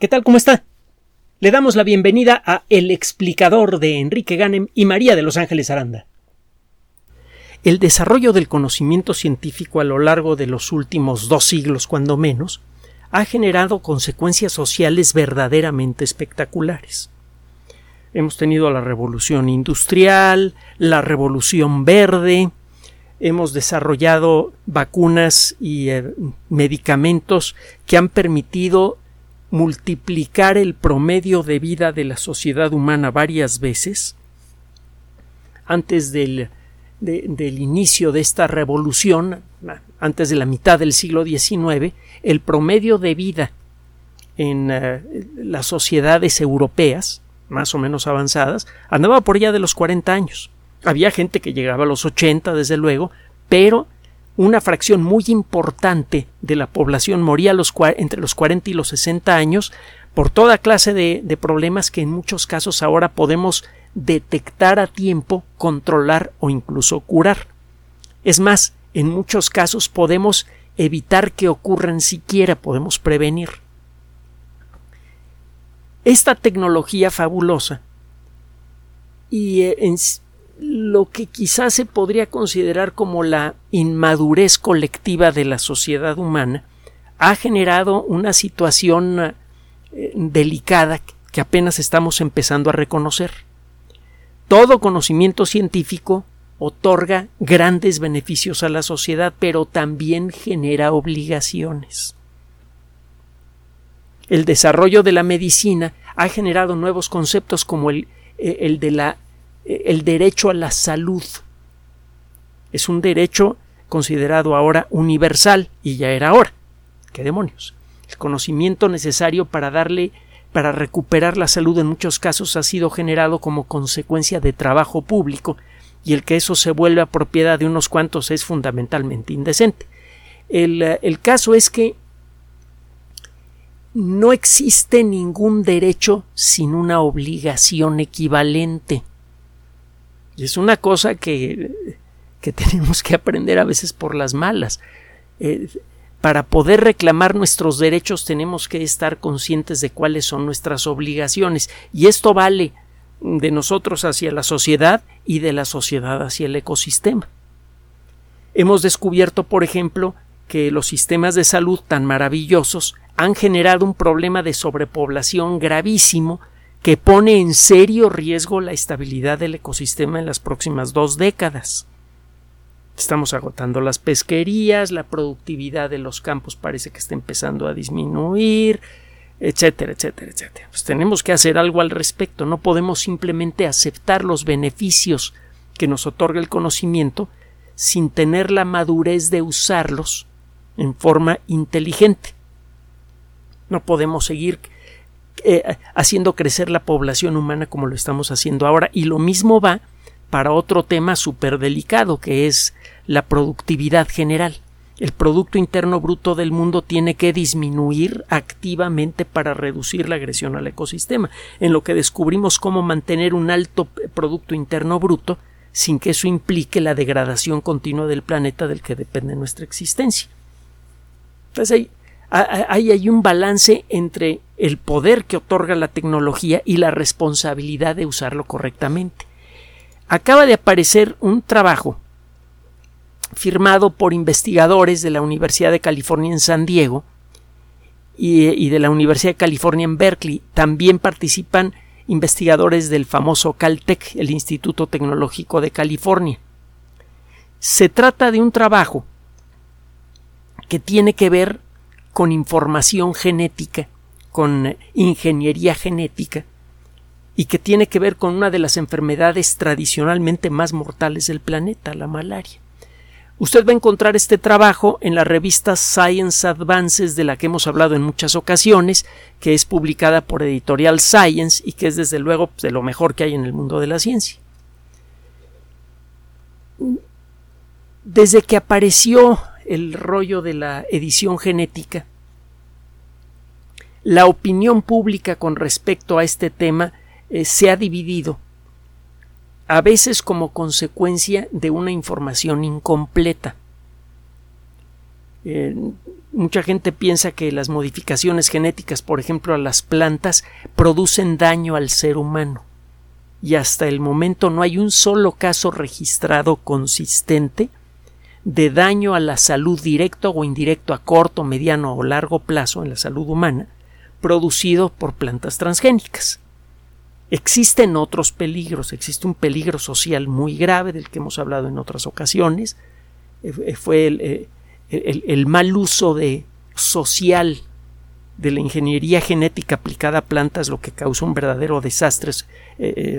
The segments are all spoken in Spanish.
¿Qué tal? ¿Cómo está? Le damos la bienvenida a El explicador de Enrique Ganem y María de Los Ángeles Aranda. El desarrollo del conocimiento científico a lo largo de los últimos dos siglos, cuando menos, ha generado consecuencias sociales verdaderamente espectaculares. Hemos tenido la revolución industrial, la revolución verde, hemos desarrollado vacunas y eh, medicamentos que han permitido multiplicar el promedio de vida de la sociedad humana varias veces, antes del, del inicio de esta revolución, antes de la mitad del siglo XIX, el promedio de vida en uh, las sociedades europeas, más o menos avanzadas, andaba por allá de los 40 años. Había gente que llegaba a los 80, desde luego, pero una fracción muy importante de la población moría entre los 40 y los 60 años por toda clase de, de, problemas que en muchos casos ahora podemos detectar a tiempo, controlar o incluso curar. Es más, en muchos casos podemos evitar que ocurran siquiera, podemos prevenir. Esta tecnología fabulosa y eh, en, lo que quizás se podría considerar como la inmadurez colectiva de la sociedad humana ha generado una situación eh, delicada que apenas estamos empezando a reconocer. Todo conocimiento científico otorga grandes beneficios a la sociedad, pero también genera obligaciones. El desarrollo de la medicina ha generado nuevos conceptos como el, eh, el de la el derecho a la salud. Es un derecho considerado ahora universal y ya era ahora. ¿Qué demonios? El conocimiento necesario para darle para recuperar la salud en muchos casos ha sido generado como consecuencia de trabajo público y el que eso se vuelva propiedad de unos cuantos es fundamentalmente indecente. El, el caso es que no existe ningún derecho sin una obligación equivalente. Y es una cosa que, que tenemos que aprender a veces por las malas. Eh, para poder reclamar nuestros derechos tenemos que estar conscientes de cuáles son nuestras obligaciones y esto vale de nosotros hacia la sociedad y de la sociedad hacia el ecosistema. Hemos descubierto, por ejemplo, que los sistemas de salud tan maravillosos han generado un problema de sobrepoblación gravísimo que pone en serio riesgo la estabilidad del ecosistema en las próximas dos décadas. Estamos agotando las pesquerías, la productividad de los campos parece que está empezando a disminuir, etcétera, etcétera, etcétera. Pues tenemos que hacer algo al respecto. No podemos simplemente aceptar los beneficios que nos otorga el conocimiento sin tener la madurez de usarlos en forma inteligente. No podemos seguir eh, haciendo crecer la población humana como lo estamos haciendo ahora. Y lo mismo va para otro tema súper delicado, que es la productividad general. El Producto Interno Bruto del mundo tiene que disminuir activamente para reducir la agresión al ecosistema, en lo que descubrimos cómo mantener un alto Producto Interno Bruto sin que eso implique la degradación continua del planeta del que depende nuestra existencia. Entonces ahí, hay un balance entre el poder que otorga la tecnología y la responsabilidad de usarlo correctamente. Acaba de aparecer un trabajo firmado por investigadores de la Universidad de California en San Diego y, de la Universidad de California en Berkeley. También participan investigadores del famoso Caltech, el Instituto Tecnológico de California. Se trata de un trabajo que tiene que ver con información genética con ingeniería genética y que tiene que ver con una de las enfermedades tradicionalmente más mortales del planeta, la malaria. Usted va a encontrar este trabajo en la revista Science Advances de la que hemos hablado en muchas ocasiones, que es publicada por Editorial Science y que es desde luego de lo mejor que hay en el mundo de la ciencia. Desde que apareció el rollo de la edición genética, la opinión pública con respecto a este tema eh, se ha dividido, a veces como consecuencia de una información incompleta. Eh, mucha gente piensa que las modificaciones genéticas, por ejemplo, a las plantas, producen daño al ser humano. Y hasta el momento no hay un solo caso registrado consistente de daño a la salud directo o indirecto a corto, mediano o largo plazo en la salud humana producido por plantas transgénicas. Existen otros peligros, existe un peligro social muy grave del que hemos hablado en otras ocasiones, eh, eh, fue eh, el, mal uso de social de la ingeniería genética aplicada a plantas, lo que causó un verdadero desastre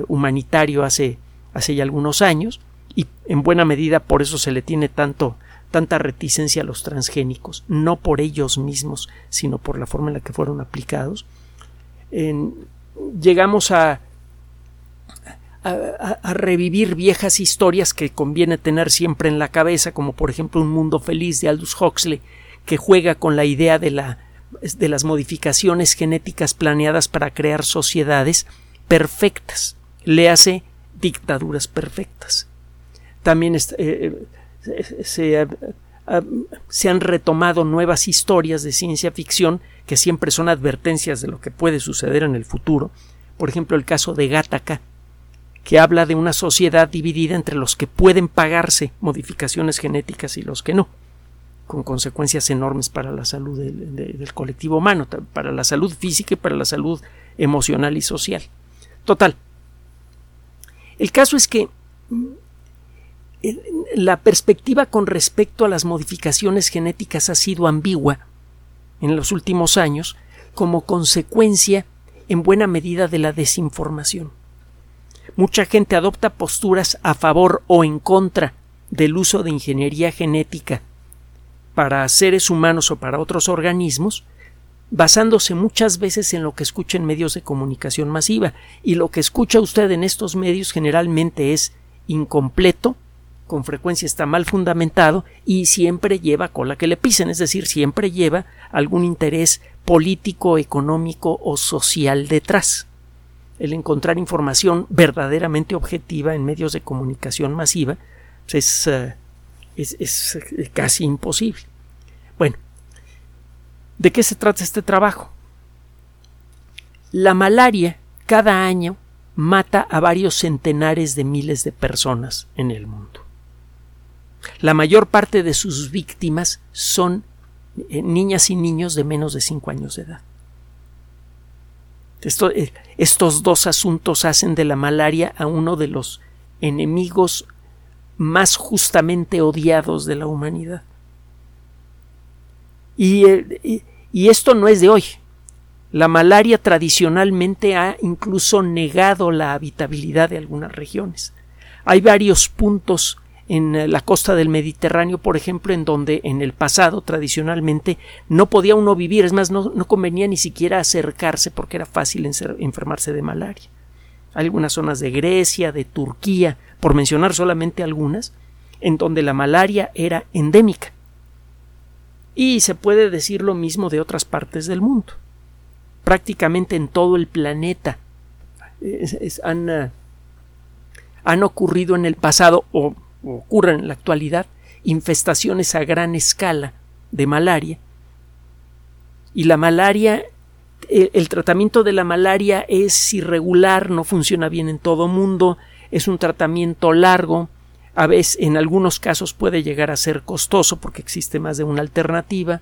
humanitario hace, hace ya algunos años, y en buena medida por eso se le tiene tanto, tanta reticencia a los transgénicos, no por ellos mismos, sino por la forma en la que fueron aplicados. llegamos a, a, revivir viejas historias que conviene tener siempre en la cabeza, como por ejemplo Un Mundo Feliz de Aldous Huxley, que juega con la idea de, la, de las modificaciones genéticas planeadas para crear sociedades perfectas. Le hace dictaduras perfectas. También eh, se, se, han retomado nuevas historias de ciencia ficción que siempre son advertencias de lo que puede suceder en el futuro. Por ejemplo, el caso de Gattaca, que habla de una sociedad dividida entre los que pueden pagarse modificaciones genéticas y los que no, con consecuencias enormes para la salud del colectivo humano, para la salud física y para la salud emocional y social. Total. El caso es que la perspectiva con respecto a las modificaciones genéticas ha sido ambigua en los últimos años como consecuencia en buena medida de la desinformación. Mucha gente adopta posturas a favor o en contra del uso de ingeniería genética para seres humanos o para otros organismos, basándose muchas veces en lo que escucha en medios de comunicación masiva, y lo que escucha usted en estos medios generalmente es incompleto con frecuencia está mal fundamentado y siempre lleva cola que le pisen, es decir, siempre lleva algún interés político, económico o social detrás. El encontrar información verdaderamente objetiva en medios de comunicación masiva pues, es, es, es casi imposible. Bueno, ¿de qué se trata este trabajo? La malaria cada año mata a varios centenares de miles de personas en el mundo. La mayor parte de sus víctimas son eh, niñas y niños de menos de 5 años de edad. Eh, estos dos asuntos hacen de la malaria a uno de los enemigos más justamente odiados de la humanidad. Eh, y, esto no es de hoy. La malaria tradicionalmente ha incluso negado la habitabilidad de algunas regiones. Hay varios puntos en eh, la costa del Mediterráneo, por ejemplo, en donde en el pasado tradicionalmente no podía uno vivir, es más, no, convenía ni siquiera acercarse porque era fácil enfermarse de malaria. Hay algunas zonas de Grecia, de Turquía, por mencionar solamente algunas, en donde la malaria era endémica. Y se puede decir lo mismo de otras partes del mundo. Prácticamente en todo el planeta han, eh, han ocurrido en el pasado o ocurren en la actualidad infestaciones a gran escala de malaria y la malaria el, tratamiento de la malaria es irregular, no funciona bien en todo mundo, es un tratamiento largo, a veces en algunos casos puede llegar a ser costoso porque existe más de una alternativa.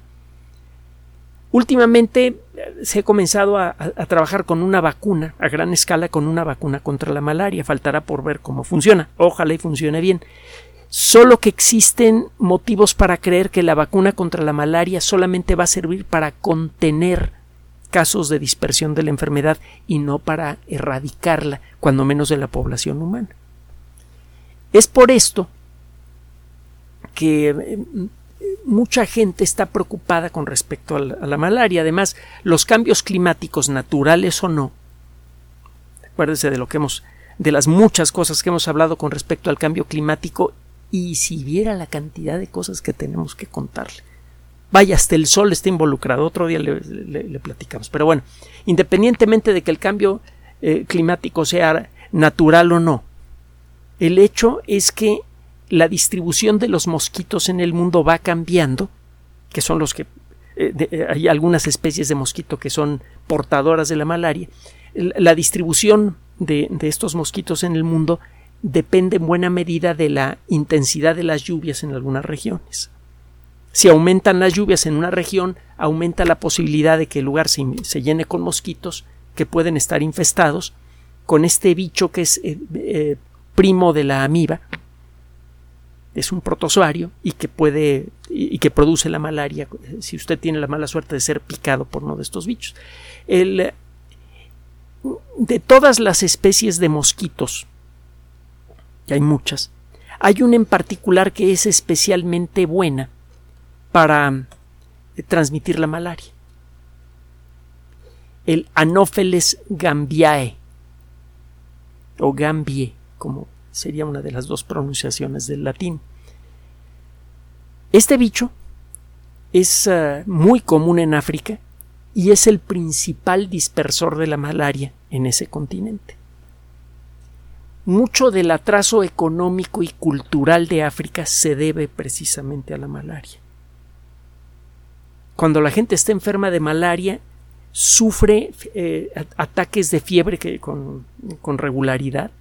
Últimamente eh, se ha comenzado a, trabajar con una vacuna a gran escala con una vacuna contra la malaria. Faltará por ver cómo funciona. Ojalá y funcione bien. Solo que existen motivos para creer que la vacuna contra la malaria solamente va a servir para contener casos de dispersión de la enfermedad y no para erradicarla, cuando menos de la población humana. Es por esto que eh, mucha gente está preocupada con respecto a la, malaria. Además, los cambios climáticos, naturales o no, acuérdense de lo que hemos, de las muchas cosas que hemos hablado con respecto al cambio climático, y si viera la cantidad de cosas que tenemos que contarle. Vaya, hasta el sol está involucrado. Otro día le, platicamos. Pero bueno, independientemente de que el cambio eh, climático sea natural o no, el hecho es que la distribución de los mosquitos en el mundo va cambiando que son los que hay algunas especies de mosquito que son portadoras de la malaria. La distribución de, de estos mosquitos en el mundo depende en buena medida de la intensidad de las lluvias en algunas regiones. Si aumentan las lluvias en una región, aumenta la posibilidad de que el lugar se, llene con mosquitos que pueden estar infestados con este bicho que es eh, eh, primo de la amiba. Es un protozoario y que puede y, que produce la malaria si usted tiene la mala suerte de ser picado por uno de estos bichos. de todas las especies de mosquitos y hay muchas, hay una en particular que es especialmente buena para eh, transmitir la malaria. El Anopheles gambiae o gambie, como sería una de las dos pronunciaciones del latín. Este bicho es eh, muy común en África y es el principal dispersor de la malaria en ese continente mucho del atraso económico y cultural de África se debe precisamente a la malaria. Cuando la gente está enferma de malaria, sufre eh, ataques de fiebre que, con, regularidad,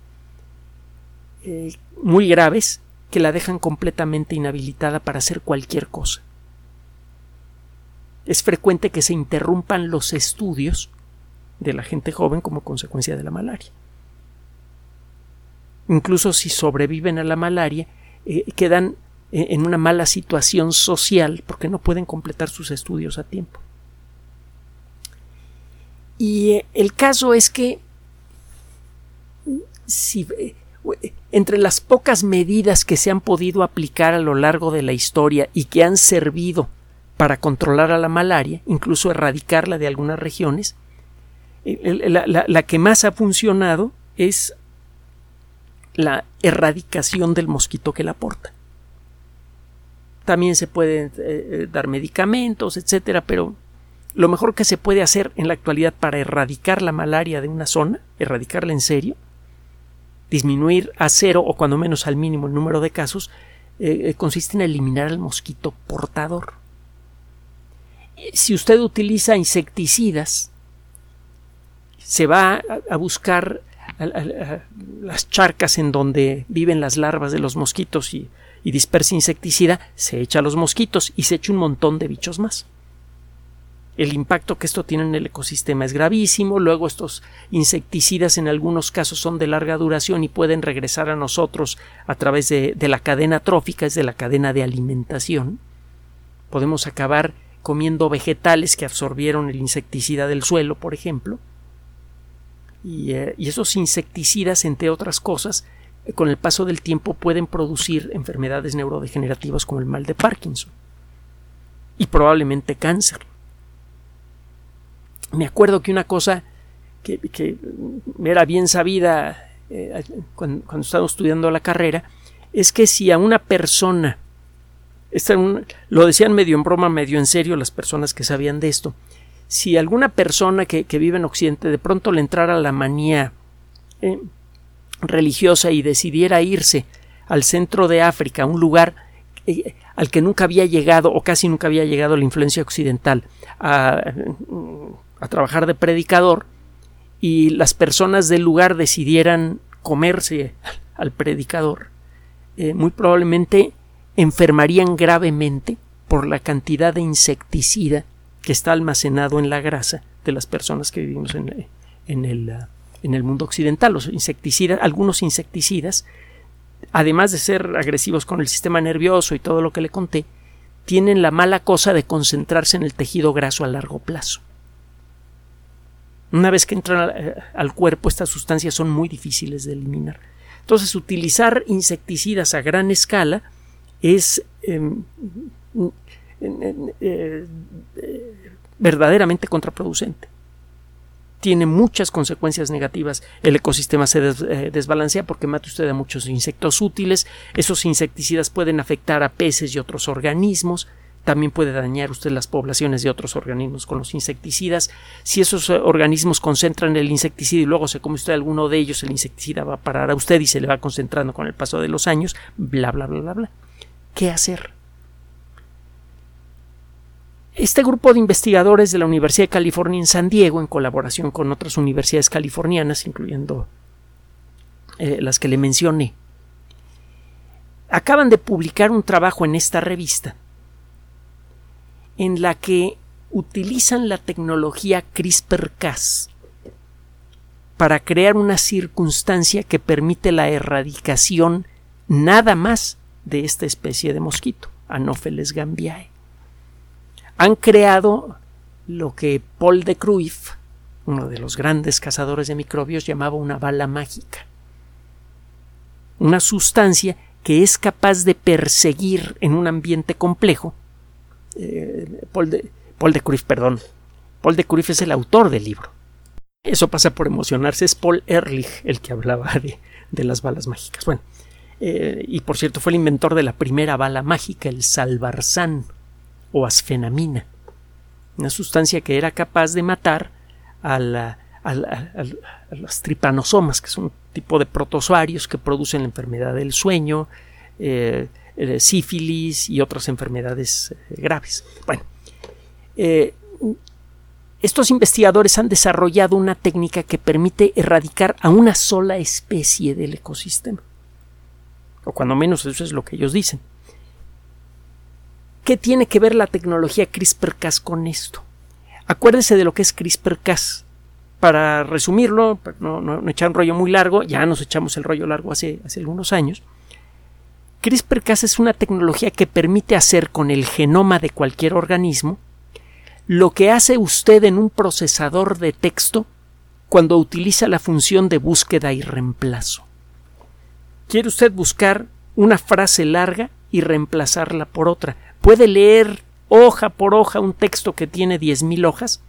eh, muy graves, que la dejan completamente inhabilitada para hacer cualquier cosa. Es frecuente que se interrumpan los estudios de la gente joven como consecuencia de la malaria incluso si sobreviven a la malaria, eh, quedan eh, en una mala situación social porque no pueden completar sus estudios a tiempo. Y eh, el caso es que si, entre las pocas medidas que se han podido aplicar a lo largo de la historia y que han servido para controlar a la malaria, incluso erradicarla de algunas regiones, la que más ha funcionado es la erradicación del mosquito que la porta. También se pueden eh, eh, dar medicamentos, etcétera, pero lo mejor que se puede hacer en la actualidad para erradicar la malaria de una zona, erradicarla en serio, disminuir a cero o cuando menos al mínimo el número de casos, eh, consiste en eliminar al mosquito portador. Si usted utiliza insecticidas, se va a buscar las charcas en donde viven las larvas de los mosquitos y, dispersa insecticida, se echa a los mosquitos y se echa un montón de bichos más. El impacto que esto tiene en el ecosistema es gravísimo. Luego estos insecticidas en algunos casos son de larga duración y pueden regresar a nosotros a través de, la cadena trófica, es de la cadena de alimentación. Podemos acabar comiendo vegetales que absorbieron el insecticida del suelo, por ejemplo, eh, y, esos insecticidas, entre otras cosas, con el paso del tiempo pueden producir enfermedades neurodegenerativas como el mal de Parkinson y probablemente cáncer. Me acuerdo que una cosa que, era bien sabida eh, cuando, cuando, estaba estudiando la carrera es que si a una persona, lo decían medio en broma, medio en serio las personas que sabían de esto, si alguna persona que, vive en Occidente de pronto le entrara la manía eh, religiosa y decidiera irse al centro de África, un lugar eh, al que nunca había llegado o casi nunca había llegado la influencia occidental, a, trabajar de predicador, y las personas del lugar decidieran comerse al predicador, eh, muy probablemente enfermarían gravemente por la cantidad de insecticida que está almacenado en la grasa de las personas que vivimos en, el, uh, en el mundo occidental. Los insecticidas, algunos insecticidas, además de ser agresivos con el sistema nervioso y todo lo que le conté, tienen la mala cosa de concentrarse en el tejido graso a largo plazo. Una vez que entran eh, al cuerpo, estas sustancias son muy difíciles de eliminar. Entonces, utilizar insecticidas a gran escala es em, eh, verdaderamente contraproducente. Tiene muchas consecuencias negativas. El ecosistema se eh, desbalancea porque mata usted a muchos insectos útiles. Esos insecticidas pueden afectar a peces y otros organismos. También puede dañar usted las poblaciones de otros organismos con los insecticidas. Si esos eh, organismos concentran el insecticida y luego se come usted alguno de ellos, el insecticida va a parar a usted y se le va concentrando con el paso de los años. Bla, bla, bla, bla, bla. ¿Qué hacer? Este grupo de investigadores de la Universidad de California en San Diego, en colaboración con otras universidades californianas, incluyendo eh, las que le mencioné, acaban de publicar un trabajo en esta revista en la que utilizan la tecnología CRISPR-Cas para crear una circunstancia que permite la erradicación nada más de esta especie de mosquito, Anopheles gambiae han creado lo que Paul de Cruyff, uno de los grandes cazadores de microbios, llamaba una bala mágica. Una sustancia que es capaz de perseguir en un ambiente complejo. Eh, Paul, de, Paul de Cruyff, perdón. Paul de Cruyff es el autor del libro. Eso pasa por emocionarse. Es Paul Ehrlich el que hablaba de, las balas mágicas. Bueno, eh, y por cierto, fue el inventor de la primera bala mágica, el Salvarsan o asfenamina, una sustancia que era capaz de matar a, los tripanosomas, que son un tipo de protozoarios que producen la enfermedad del sueño, eh, eh, sífilis y otras enfermedades eh, graves. Bueno, estos investigadores han desarrollado una técnica que permite erradicar a una sola especie del ecosistema. O cuando menos eso es lo que ellos dicen. ¿Qué tiene que ver la tecnología CRISPR-Cas con esto? Acuérdese de lo que es CRISPR-Cas. Para resumirlo, no, no, echar un rollo muy largo, ya nos echamos el rollo largo hace, hace algunos años. CRISPR-Cas es una tecnología que permite hacer con el genoma de cualquier organismo lo que hace usted en un procesador de texto cuando utiliza la función de búsqueda y reemplazo. ¿Quiere usted buscar una frase larga y reemplazarla por otra? puede leer hoja por hoja un texto que tiene 10.000 hojas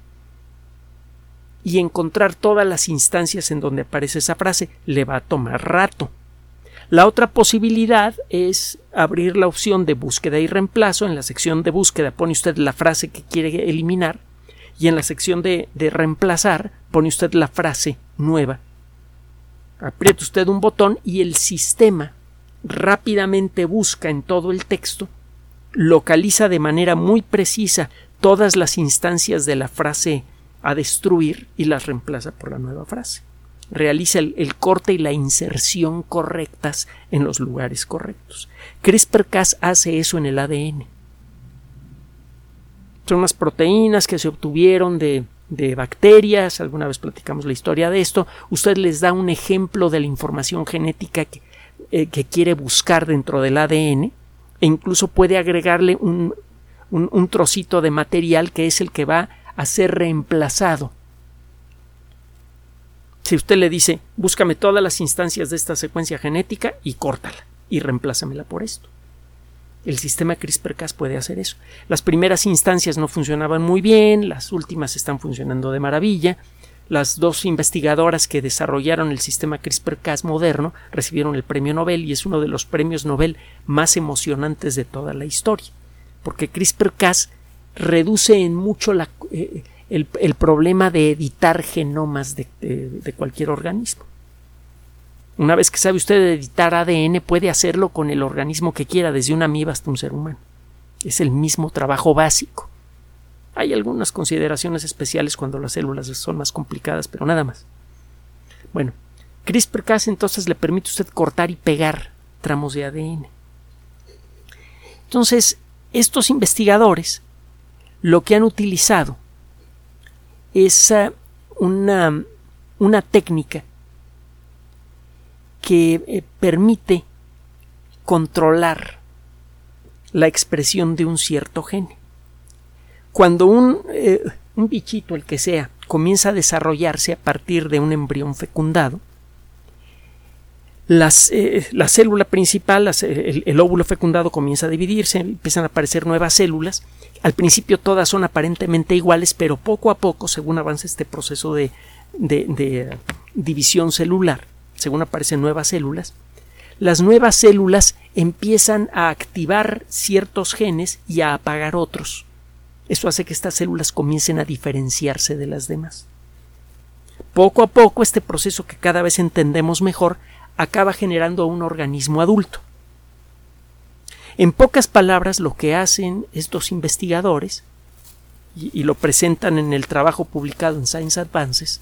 y encontrar todas las instancias en donde aparece esa frase. Le va a tomar rato. La otra posibilidad es abrir la opción de búsqueda y reemplazo. En la sección de búsqueda pone usted la frase que quiere eliminar y en la sección de, de reemplazar pone usted la frase nueva. Aprieta usted un botón y el sistema rápidamente busca en todo el texto localiza de manera muy precisa todas las instancias de la frase a destruir y las reemplaza por la nueva frase. Realiza el, corte y la inserción correctas en los lugares correctos. CRISPR-Cas hace eso en el ADN. Son unas proteínas que se obtuvieron de, bacterias, alguna vez platicamos la historia de esto, usted les da un ejemplo de la información genética que, eh, que quiere buscar dentro del ADN e incluso puede agregarle un, un, trocito de material que es el que va a ser reemplazado. Si usted le dice, búscame todas las instancias de esta secuencia genética y córtala y reemplázamela por esto. El sistema CRISPR-Cas puede hacer eso. Las primeras instancias no funcionaban muy bien, las últimas están funcionando de maravilla. Las dos investigadoras que desarrollaron el sistema CRISPR-Cas moderno recibieron el premio Nobel y es uno de los premios Nobel más emocionantes de toda la historia, porque CRISPR-Cas reduce en mucho eh, el, problema de editar genomas de, cualquier organismo. Una vez que sabe usted editar ADN, puede hacerlo con el organismo que quiera, desde una amiba hasta un ser humano. Es el mismo trabajo básico. Hay algunas consideraciones especiales cuando las células son más complicadas, pero nada más. Bueno, CRISPR-Cas entonces le permite a usted cortar y pegar tramos de ADN. Entonces, estos investigadores lo que han utilizado es ah, una, una técnica que eh, permite controlar la expresión de un cierto gen. Cuando un, eh, un bichito, el que sea, comienza a desarrollarse a partir de un embrión fecundado, las, eh, la célula principal, el, el, óvulo fecundado comienza a dividirse, empiezan a aparecer nuevas células. Al principio todas son aparentemente iguales, pero poco a poco, según avanza este proceso de, de división celular, según aparecen nuevas células, las nuevas células empiezan a activar ciertos genes y a apagar otros. Eso hace que estas células comiencen a diferenciarse de las demás. Poco a poco este proceso que cada vez entendemos mejor acaba generando un organismo adulto. En pocas palabras, lo que hacen estos investigadores y, lo presentan en el trabajo publicado en Science Advances,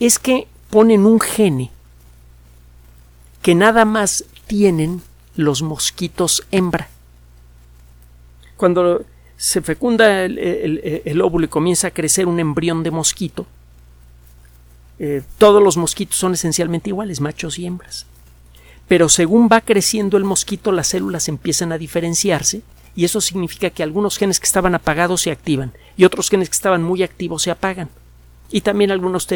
es que ponen un gene que nada más tienen los mosquitos hembra. Cuando se fecunda el, óvulo y comienza a crecer un embrión de mosquito, eh, todos los mosquitos son esencialmente iguales, machos y hembras. Pero según va creciendo el mosquito, las células empiezan a diferenciarse y eso significa que algunos genes que estaban apagados se activan y otros genes que estaban muy activos se apagan. Y también algunos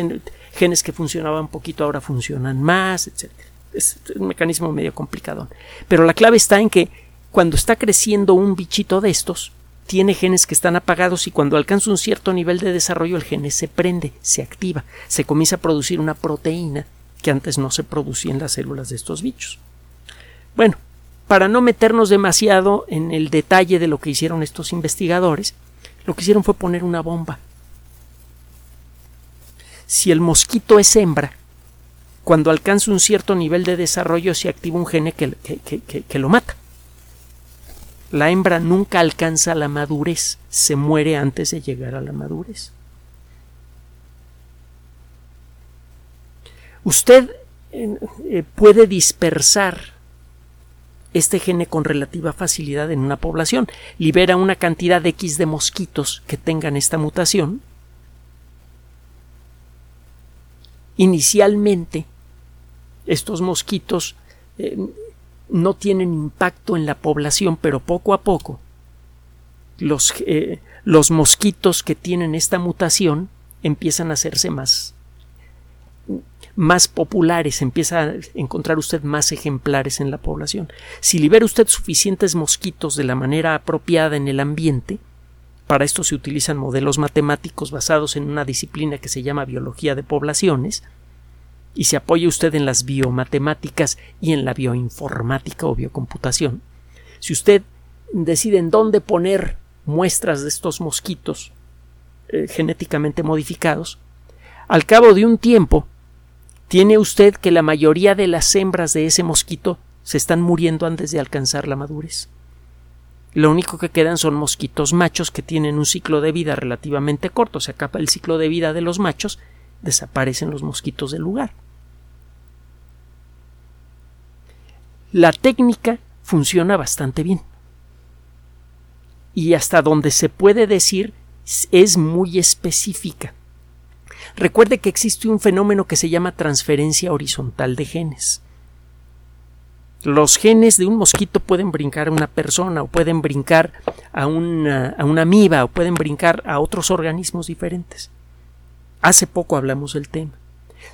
genes que funcionaban un poquito ahora funcionan más, etc. Es un mecanismo medio complicado. Pero la clave está en que cuando está creciendo un bichito de estos, tiene genes que están apagados y cuando alcanza un cierto nivel de desarrollo el gene se prende, se activa, se comienza a producir una proteína que antes no se producía en las células de estos bichos. Bueno, para no meternos demasiado en el detalle de lo que hicieron estos investigadores, lo que hicieron fue poner una bomba. Si el mosquito es hembra, cuando alcanza un cierto nivel de desarrollo se activa un gene que, que, lo mata. La hembra nunca alcanza la madurez, se muere antes de llegar a la madurez. Usted eh, puede dispersar este gene con relativa facilidad en una población. Libera una cantidad de X de mosquitos que tengan esta mutación. Inicialmente, estos mosquitos eh, no tienen impacto en la población, pero poco a poco los, eh, los mosquitos que tienen esta mutación empiezan a hacerse más más populares, empieza a encontrar usted más ejemplares en la población. Si libera usted suficientes mosquitos de la manera apropiada en el ambiente, para esto se utilizan modelos matemáticos basados en una disciplina que se llama biología de poblaciones, y se apoya usted en las biomatemáticas y en la bioinformática o biocomputación. Si usted decide en dónde poner muestras de estos mosquitos eh, genéticamente modificados, al cabo de un tiempo tiene usted que la mayoría de las hembras de ese mosquito se están muriendo antes de alcanzar la madurez. Lo único que quedan son mosquitos machos que tienen un ciclo de vida relativamente corto. Se acaba el ciclo de vida de los machos, desaparecen los mosquitos del lugar. La técnica funciona bastante bien. Y hasta donde se puede decir es muy específica. Recuerde que existe un fenómeno que se llama transferencia horizontal de genes. Los genes de un mosquito pueden brincar a una persona o pueden brincar a una, a una amiba o pueden brincar a otros organismos diferentes. Hace poco hablamos del tema.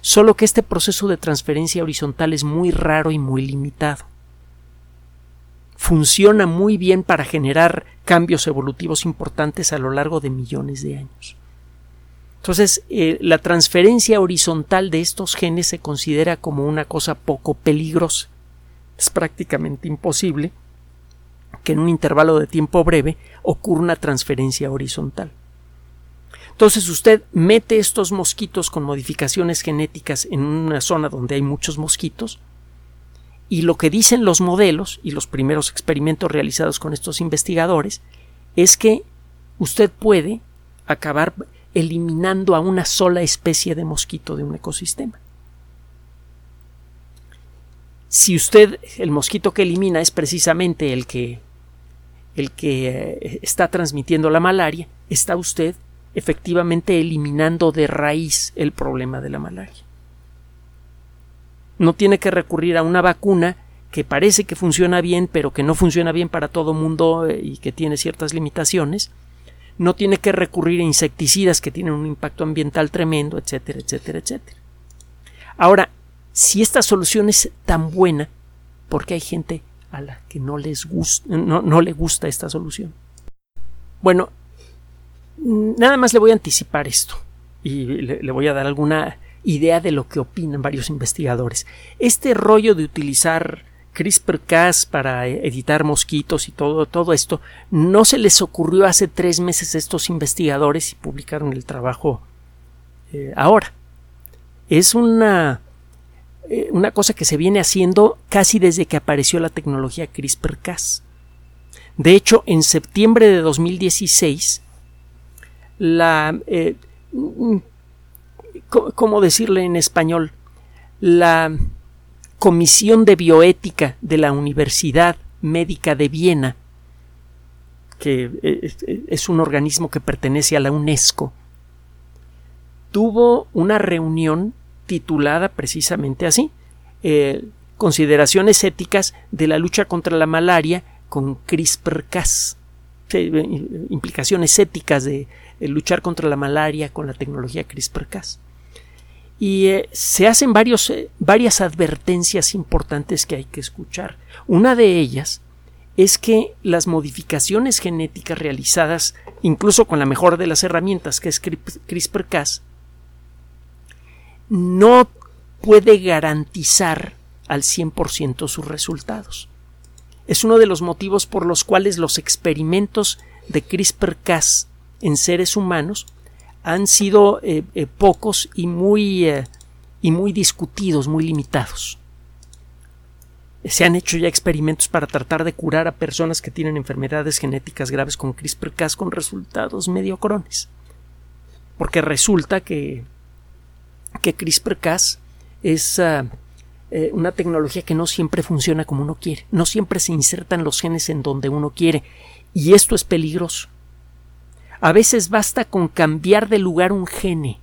Solo que este proceso de transferencia horizontal es muy raro y muy limitado. Funciona muy bien para generar cambios evolutivos importantes a lo largo de millones de años. Entonces, eh, la transferencia horizontal de estos genes se considera como una cosa poco peligrosa. Es prácticamente imposible que en un intervalo de tiempo breve ocurra una transferencia horizontal. Entonces usted mete estos mosquitos con modificaciones genéticas en una zona donde hay muchos mosquitos y lo que dicen los modelos y los primeros experimentos realizados con estos investigadores es que usted puede acabar eliminando a una sola especie de mosquito de un ecosistema. Si usted, el mosquito que elimina es precisamente el que, el que eh, está transmitiendo la malaria, está usted efectivamente eliminando de raíz el problema de la malaria. No tiene que recurrir a una vacuna que parece que funciona bien, pero que no funciona bien para todo mundo eh, y que tiene ciertas limitaciones, no tiene que recurrir a insecticidas que tienen un impacto ambiental tremendo, etcétera, etcétera, etcétera. Ahora, si esta solución es tan buena, ¿por qué hay gente a la que no les no, le gusta esta solución? Bueno, nada más le voy a anticipar esto y le voy a dar alguna idea de lo que opinan varios investigadores. Este rollo de utilizar CRISPR-Cas para editar mosquitos y todo, todo esto, no se les ocurrió hace tres meses a estos investigadores y publicaron el trabajo eh, ahora. Es una, eh, una cosa que se viene haciendo casi desde que apareció la tecnología CRISPR-Cas. De hecho, en septiembre de 2016, la... Eh, ¿Cómo decirle en español? La Comisión de Bioética de la Universidad Médica de Viena, que eh, es un organismo que pertenece a la UNESCO, tuvo una reunión titulada precisamente así, eh, Consideraciones éticas de la lucha contra la malaria con CRISPR-Cas, implicaciones éticas de, luchar contra la malaria con la tecnología CRISPR-Cas. Y eh, se hacen varios, eh, varias advertencias importantes que hay que escuchar. Una de ellas es que las modificaciones genéticas realizadas, incluso con la mejor de las herramientas que es CRISPR-Cas, no puede garantizar al 100% sus resultados. Es uno de los motivos por los cuales los experimentos de CRISPR-Cas en seres humanos han sido eh, eh, pocos y muy, eh, y muy discutidos, muy limitados. Se han hecho ya experimentos para tratar de curar a personas que tienen enfermedades genéticas graves con CRISPR-Cas con resultados mediocrones. Porque resulta que que CRISPR-Cas es ah, eh, una tecnología que no siempre funciona como uno quiere, no siempre se insertan los genes en donde uno quiere, y esto es peligroso. A veces basta con cambiar de lugar un gene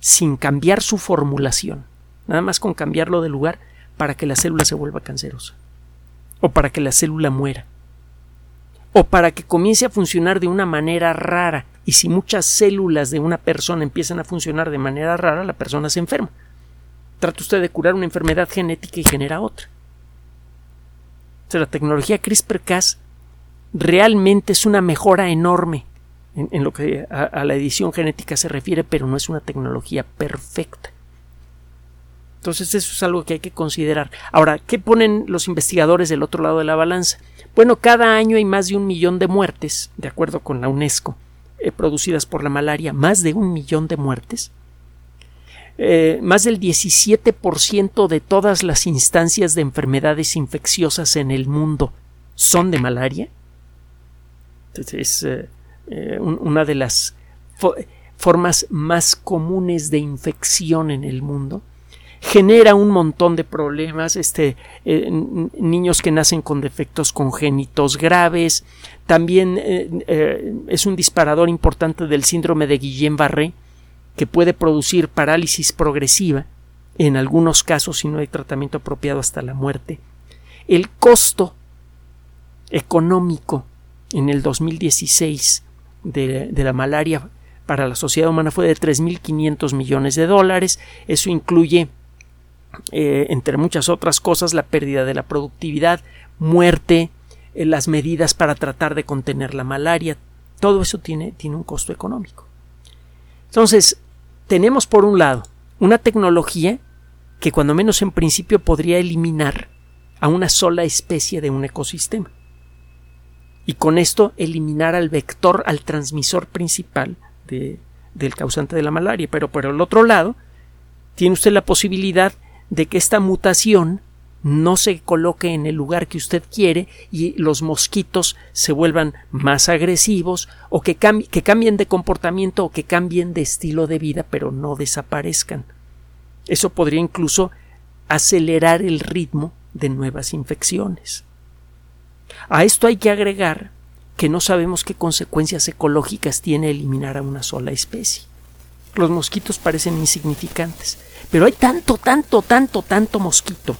sin cambiar su formulación, nada más con cambiarlo de lugar para que la célula se vuelva cancerosa, o para que la célula muera, o para que comience a funcionar de una manera rara, y si muchas células de una persona empiezan a funcionar de manera rara, la persona se enferma. Trata usted de curar una enfermedad genética y genera otra. la tecnología CRISPR-Cas realmente es una mejora enorme en, lo que a, la edición genética se refiere, pero no es una tecnología perfecta. Entonces eso es algo que hay que considerar. Ahora, ¿qué ponen los investigadores del otro lado de la balanza? Bueno, cada año hay más de un millón de muertes, de acuerdo con la UNESCO, eh, producidas por la malaria, más de un millón de muertes. Eh, más del 17% de todas las instancias de enfermedades infecciosas en el mundo son de malaria. es eh, una de las formas más comunes de infección en el mundo. Genera un montón de problemas, este, eh, niños que nacen con defectos congénitos graves, también eh, eh, es un disparador importante del síndrome de Guillain-Barré, que puede producir parálisis progresiva, en algunos casos si no hay tratamiento apropiado hasta la muerte. El costo económico en el 2016 de, de la malaria para la sociedad humana fue de 3.500 millones de dólares. Eso incluye eh, entre muchas otras cosas, la pérdida de la productividad, muerte, eh, las medidas para tratar de contener la malaria, todo eso tiene, tiene un costo económico. Entonces, tenemos por un lado una tecnología que cuando menos en principio podría eliminar a una sola especie de un ecosistema. Y con esto eliminar al vector, al transmisor principal del causante de la malaria. Pero por el otro lado, tiene usted la posibilidad de que esta mutación no se coloque en el lugar que usted quiere y los mosquitos se vuelvan más agresivos o que, cambien de comportamiento o que cambien de estilo de vida pero no desaparezcan. Eso podría incluso acelerar el ritmo de nuevas infecciones. A esto hay que agregar que no sabemos qué consecuencias ecológicas tiene eliminar a una sola especie. Los mosquitos parecen insignificantes, pero hay tanto, tanto, tanto, tanto mosquito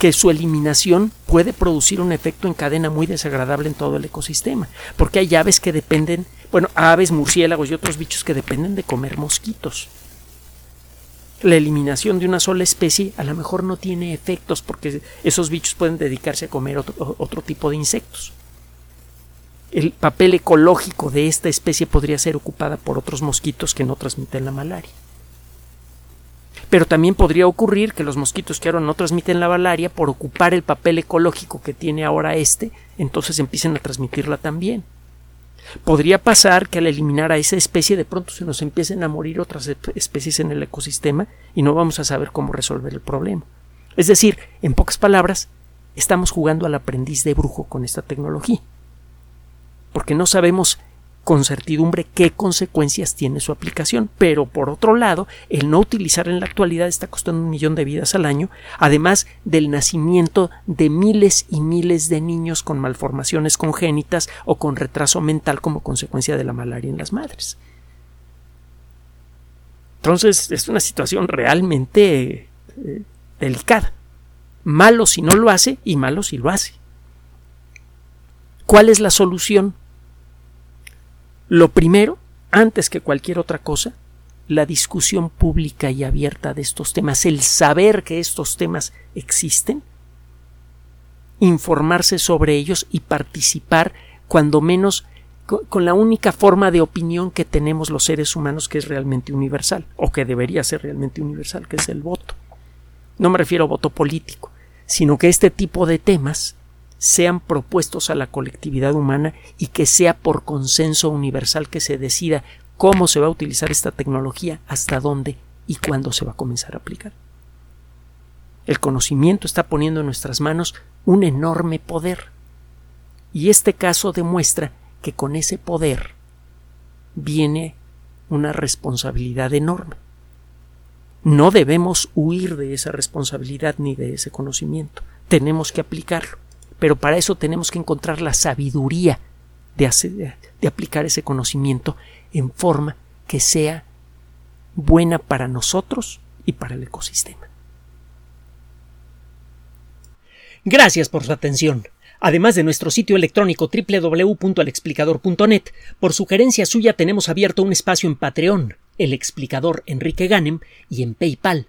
que su eliminación puede producir un efecto en cadena muy desagradable en todo el ecosistema, porque hay aves que dependen, bueno, aves, murciélagos y otros bichos que dependen de comer mosquitos. La eliminación de una sola especie a lo mejor no tiene efectos porque esos bichos pueden dedicarse a comer otro, tipo de insectos. El papel ecológico de esta especie podría ser ocupada por otros mosquitos que no transmiten la malaria. Pero también podría ocurrir que los mosquitos que ahora no transmiten la malaria, por ocupar el papel ecológico que tiene ahora este, entonces empiecen a transmitirla también. Podría pasar que al eliminar a esa especie de pronto se nos empiecen a morir otras especies en el ecosistema y no vamos a saber cómo resolver el problema. Es decir, en pocas palabras, estamos jugando al aprendiz de brujo con esta tecnología. Porque no sabemos con certidumbre qué consecuencias tiene su aplicación. Pero por otro lado, el no utilizar en la actualidad está costando un millón de vidas al año, además del nacimiento de miles y miles de niños con malformaciones congénitas o con retraso mental como consecuencia de la malaria en las madres. Entonces es una situación realmente eh, delicada. Malo si no lo hace y malo si lo hace. ¿Cuál es la solución? Lo primero, antes que cualquier otra cosa, la discusión pública y abierta de estos temas, el saber que estos temas existen, informarse sobre ellos y participar, cuando menos con la única forma de opinión que tenemos los seres humanos que es realmente universal, o que debería ser realmente universal, que es el voto. No me refiero a voto político, sino que este tipo de temas sean propuestos a la colectividad humana y que sea por consenso universal que se decida cómo se va a utilizar esta tecnología, hasta dónde y cuándo se va a comenzar a aplicar. El conocimiento está poniendo en nuestras manos un enorme poder. Y este caso demuestra que con ese poder viene una responsabilidad enorme. No debemos huir de esa responsabilidad ni de ese conocimiento. Tenemos que aplicarlo pero para eso tenemos que encontrar la sabiduría de, de aplicar ese conocimiento en forma que sea buena para nosotros y para el ecosistema. Gracias por su atención. Además de nuestro sitio electrónico www.alexplicador.net, por sugerencia suya tenemos abierto un espacio en Patreon, el explicador Enrique Ganem, y en PayPal,